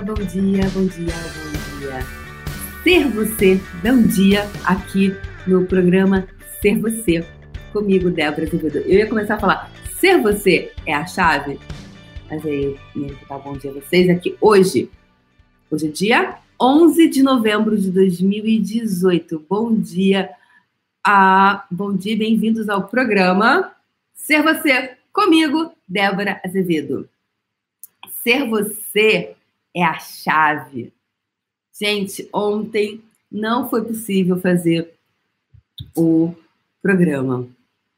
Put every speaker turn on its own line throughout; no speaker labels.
bom dia, bom dia, bom dia. Ser você, dá um dia aqui no programa Ser Você, comigo, Débora Azevedo. Eu ia começar a falar, ser você é a chave? Mas aí, ia dar bom dia a vocês aqui hoje. Hoje é dia 11 de novembro de 2018. Bom dia, a... bom dia, bem-vindos ao programa Ser Você, comigo, Débora Azevedo. Ser você é a chave. Gente, ontem não foi possível fazer o programa.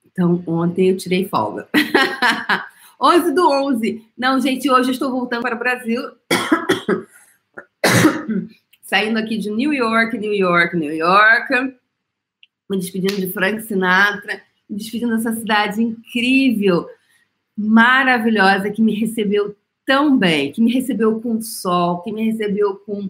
Então, ontem eu tirei folga. 11 do 11. Não, gente, hoje eu estou voltando para o Brasil. Saindo aqui de New York, New York, New York. Me despedindo de Frank Sinatra. Me despedindo dessa cidade incrível, maravilhosa, que me recebeu tão bem, que me recebeu com sol, que me recebeu com,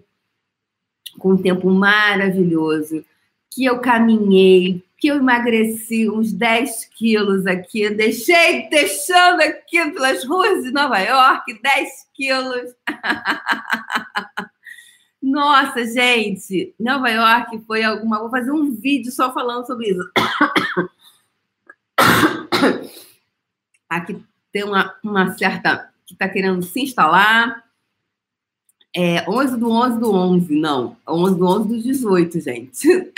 com um tempo maravilhoso, que eu caminhei, que eu emagreci uns 10 quilos aqui, deixei, deixando aqui pelas ruas de Nova York, 10 quilos. Nossa, gente, Nova York foi alguma. Vou fazer um vídeo só falando sobre isso. Aqui tem uma, uma certa que está querendo se instalar. É 11 do 11 do 11, não. 11 do 11 do 18, gente.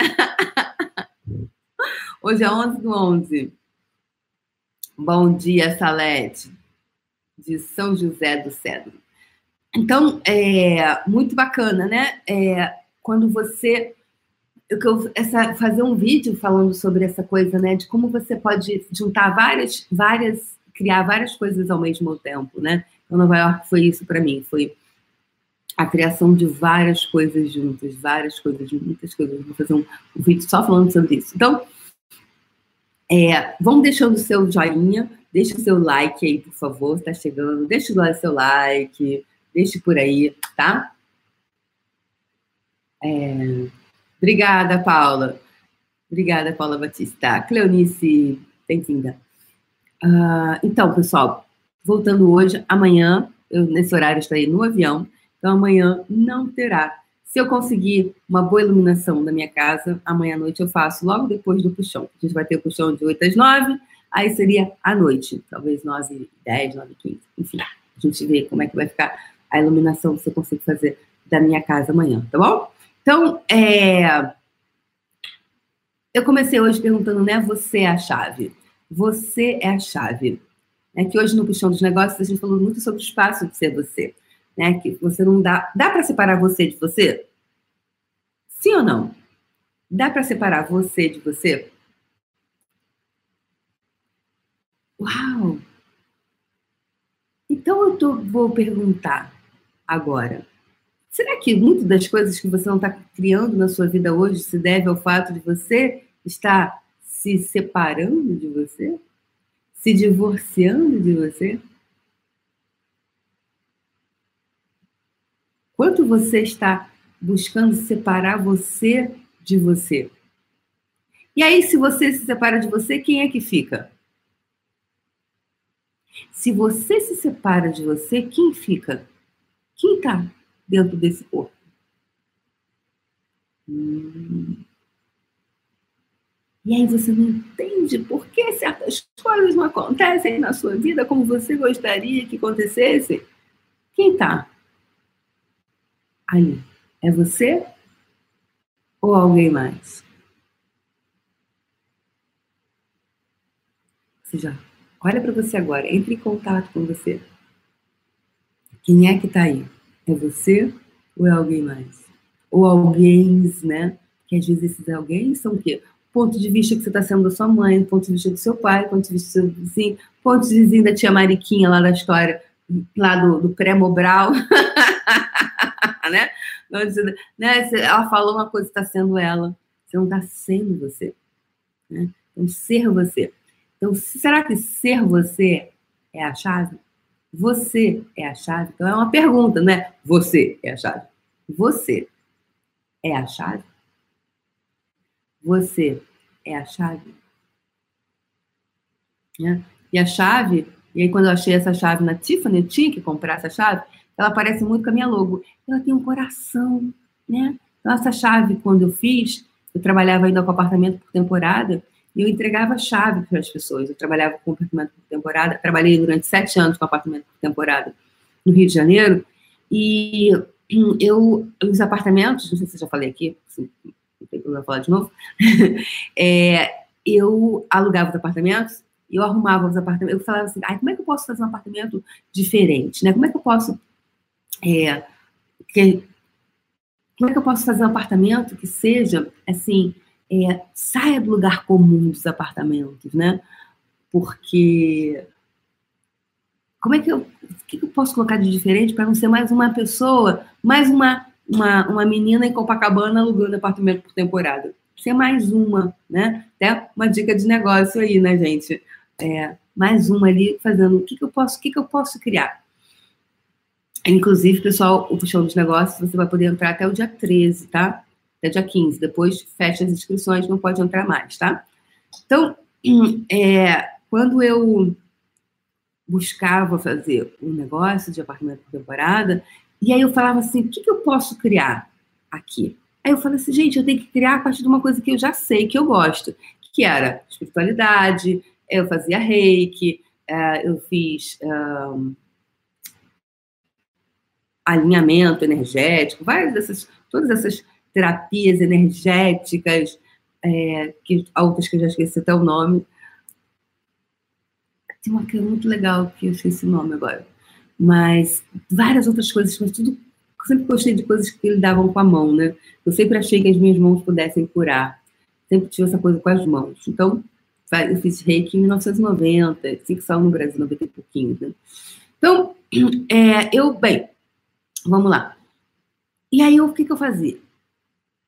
Hoje é 11 do 11. Bom dia, Salete, de São José do Cedro. Então, é muito bacana, né? É, quando você. Eu, essa, fazer um vídeo falando sobre essa coisa, né? De como você pode juntar várias, várias criar várias coisas ao mesmo tempo, né? Então, Nova York foi isso para mim, foi a criação de várias coisas juntas, várias coisas, muitas coisas. Vou fazer um, um vídeo só falando sobre isso. Então, é, vão deixando o seu joinha, deixa o seu like aí, por favor, está chegando. Deixa o seu like, deixe por aí, tá? É, obrigada, Paula. Obrigada, Paula Batista. Cleonice, bem-vinda. Uh, então, pessoal, voltando hoje, amanhã, eu, nesse horário estarei no avião, então amanhã não terá. Se eu conseguir uma boa iluminação da minha casa, amanhã à noite eu faço logo depois do puxão. A gente vai ter o puxão de 8 às 9, aí seria à noite, talvez 9 e 10, 9 e 15, enfim. A gente vê como é que vai ficar a iluminação se eu consigo fazer da minha casa amanhã, tá bom? Então, é... eu comecei hoje perguntando, né, você é a chave. Você é a chave. É que hoje no Puxão dos Negócios a gente falou muito sobre o espaço de ser você. Né? Que você não dá. Dá para separar você de você? Sim ou não? Dá para separar você de você? Uau! Então eu tô, vou perguntar agora. Será que muitas das coisas que você não está criando na sua vida hoje se deve ao fato de você estar se separando de você? Se divorciando de você? Quanto você está buscando separar você de você? E aí, se você se separa de você, quem é que fica? Se você se separa de você, quem fica? Quem está dentro desse corpo? Hum. E aí você não entende por que certas coisas não acontecem na sua vida como você gostaria que acontecesse. Quem está ali? É você ou alguém mais? Você já olha para você agora, entre em contato com você. Quem é que está aí? É você ou é alguém mais? Ou alguém, né? Que às vezes esses alguém são o quê? Ponto de vista que você está sendo da sua mãe, ponto de vista do seu pai, ponto de vista do seu vizinho, ponto de vista da tia Mariquinha lá da história, lá do, do pré-mobral, né? né? Ela falou uma coisa, está sendo ela, você não está sendo você. Né? Então, ser você. Então, será que ser você é a chave? Você é a chave? Então, é uma pergunta, né? Você é a chave. Você é a chave? Você é a chave. Né? E a chave, e aí quando eu achei essa chave na Tiffany, eu tinha que comprar essa chave, ela parece muito com a minha logo. Ela tem um coração, né? Então, essa chave, quando eu fiz, eu trabalhava ainda com apartamento por temporada, e eu entregava a chave para as pessoas. Eu trabalhava com apartamento por temporada, trabalhei durante sete anos com apartamento por temporada no Rio de Janeiro, e eu, os apartamentos, não sei se eu já falei aqui, assim, tem problema falar de novo, é, eu alugava os apartamentos eu arrumava os apartamentos. Eu falava assim, ah, como é que eu posso fazer um apartamento diferente, né? Como é que eu posso é, que, como é que eu posso fazer um apartamento que seja assim é, saia do lugar comum dos apartamentos, né? Porque como é que eu, o que eu posso colocar de diferente para não ser mais uma pessoa, mais uma, uma, uma menina em Copacabana alugando apartamento por temporada? Ser mais uma, né? Até uma dica de negócio aí, né, gente? É, mais uma ali fazendo o que, que eu posso, o que, que eu posso criar. Inclusive, pessoal, o Puxão dos Negócios, você vai poder entrar até o dia 13, tá? até dia 15. Depois fecha as inscrições, não pode entrar mais, tá? Então, é, quando eu buscava fazer um negócio de apartamento por temporada, e aí eu falava assim, o que, que eu posso criar aqui? Aí eu falei assim, gente, eu tenho que criar a partir de uma coisa que eu já sei, que eu gosto, que era espiritualidade, eu fazia reiki, é, eu fiz um, alinhamento energético, várias dessas, todas essas terapias energéticas, é, que, outras que eu já esqueci até o nome. Tem uma que é muito legal, que eu esqueci o nome agora. Mas várias outras coisas, mas tudo. Sempre gostei de coisas que lidavam com a mão, né? Eu sempre achei que as minhas mãos pudessem curar. Sempre tive essa coisa com as mãos. Então, eu fiz reiki em 1990, assim que saiu no Brasil, 90 e pouquinho, né? Então, é, eu, bem, vamos lá. E aí, o que, que eu fazia?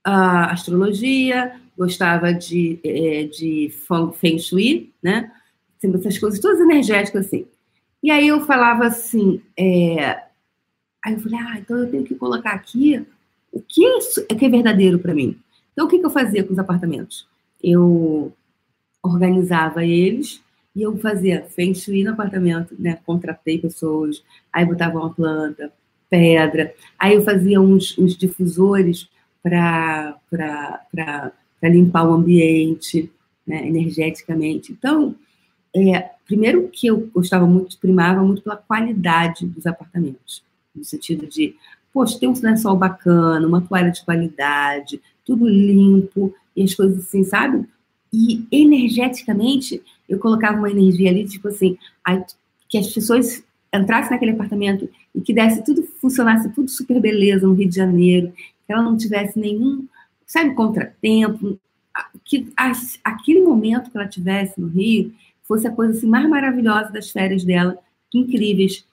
a astrologia, gostava de, é, de Feng Shui, né? Sempre essas coisas todas energéticas, assim. E aí eu falava assim, é... aí eu falei, ah, então eu tenho que colocar aqui o que é, que é verdadeiro para mim. Então o que, que eu fazia com os apartamentos? Eu organizava eles e eu fazia Feng Shui no apartamento, né? Contratei pessoas, aí botava uma planta, pedra, aí eu fazia uns, uns difusores para limpar o ambiente né, energeticamente. Então, é, primeiro que eu gostava muito, primava muito pela qualidade dos apartamentos, no sentido de, poxa, tem um lençol bacana, uma toalha de qualidade, tudo limpo, e as coisas assim, sabe? E energeticamente, eu colocava uma energia ali, tipo assim, que as pessoas entrassem naquele apartamento e que desse tudo, funcionasse tudo super beleza no Rio de Janeiro, que ela não tivesse nenhum, sabe, contratempo, que aquele momento que ela tivesse no Rio fosse a coisa assim, mais maravilhosa das férias dela, incríveis,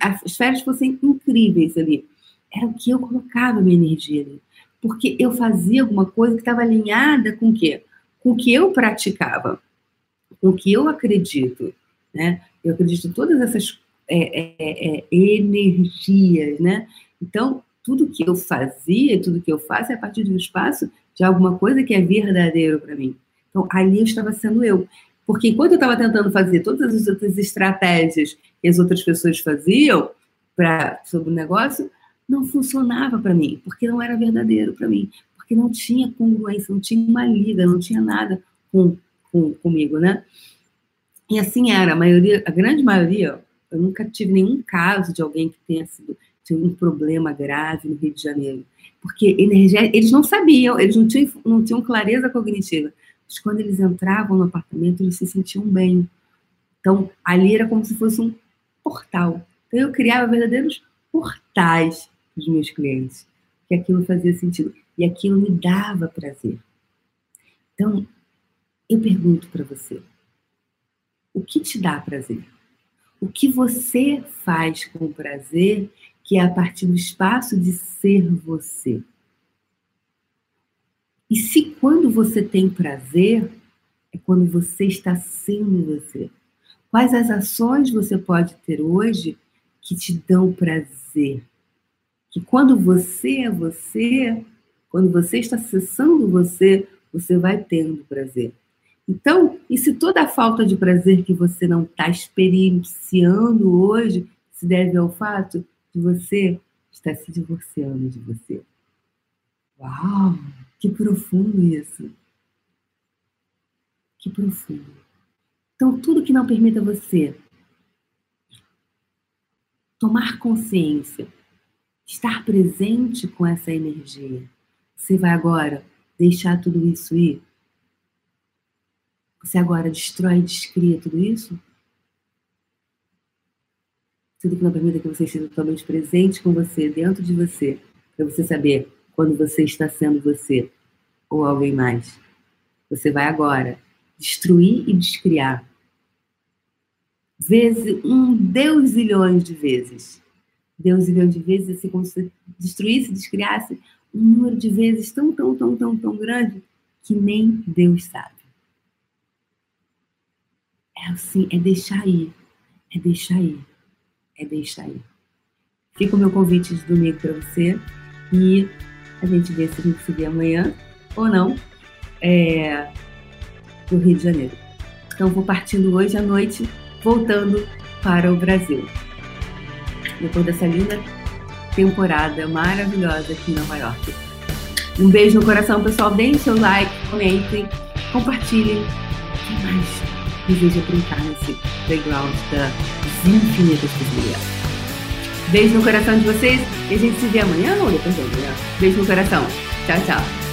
as férias fossem incríveis ali. Era o que eu colocava minha energia ali. Porque eu fazia alguma coisa que estava alinhada com o quê? Com o que eu praticava, com o que eu acredito. Né? Eu acredito em todas essas é, é, é, energias, né? Então, tudo que eu fazia, tudo que eu faço é a partir de um espaço de alguma coisa que é verdadeiro para mim. Então, ali eu estava sendo eu. Porque enquanto eu estava tentando fazer todas as outras estratégias que as outras pessoas faziam para sobre o negócio, não funcionava para mim, porque não era verdadeiro para mim, porque não tinha congruência, não tinha uma liga, não tinha nada com, com, comigo, né? E assim era, a maioria, a grande maioria, eu nunca tive nenhum caso de alguém que tenha sido tinha um problema grave no Rio de Janeiro. Porque energia, eles não sabiam, eles não tinham, não tinham clareza cognitiva. Mas quando eles entravam no apartamento, eles se sentiam bem. Então, ali era como se fosse um portal. Então, eu criava verdadeiros portais para os meus clientes, que aquilo fazia sentido. E aquilo me dava prazer. Então, eu pergunto para você: o que te dá prazer? O que você faz com prazer que é a partir do espaço de ser você. E se quando você tem prazer, é quando você está sendo você. Quais as ações você pode ter hoje que te dão prazer? Que quando você é você, quando você está acessando você, você vai tendo prazer. Então, e se toda a falta de prazer que você não está experienciando hoje se deve ao fato de você está se divorciando de você. Uau! Que profundo isso! Que profundo. Então, tudo que não permita você tomar consciência, estar presente com essa energia, você vai agora deixar tudo isso ir? Você agora destrói e descria tudo isso? Tudo que não permita que você esteja totalmente presente com você, dentro de você, para você saber quando você está sendo você ou alguém mais. Você vai agora destruir e descriar. Vezes, um Deus zilhões de vezes. Deus zilhões de vezes, assim como se destruísse, descriasse um número de vezes tão, tão, tão, tão, tão grande que nem Deus sabe. É assim, é deixar ir, é deixar ir é deixar aí. Fica o meu convite de domingo para você e a gente vê se a gente se vê amanhã ou não é, do Rio de Janeiro. Então vou partindo hoje à noite, voltando para o Brasil. Depois dessa linda temporada maravilhosa aqui em Nova York. Um beijo no coração, pessoal. Deem seu like, comentem, compartilhem. Quem mais deseja brincar nesse playground da infinitas possibilidades. Beijo no coração de vocês e a gente se vê amanhã ou depois de amanhã. Beijo no coração. Tchau, tchau.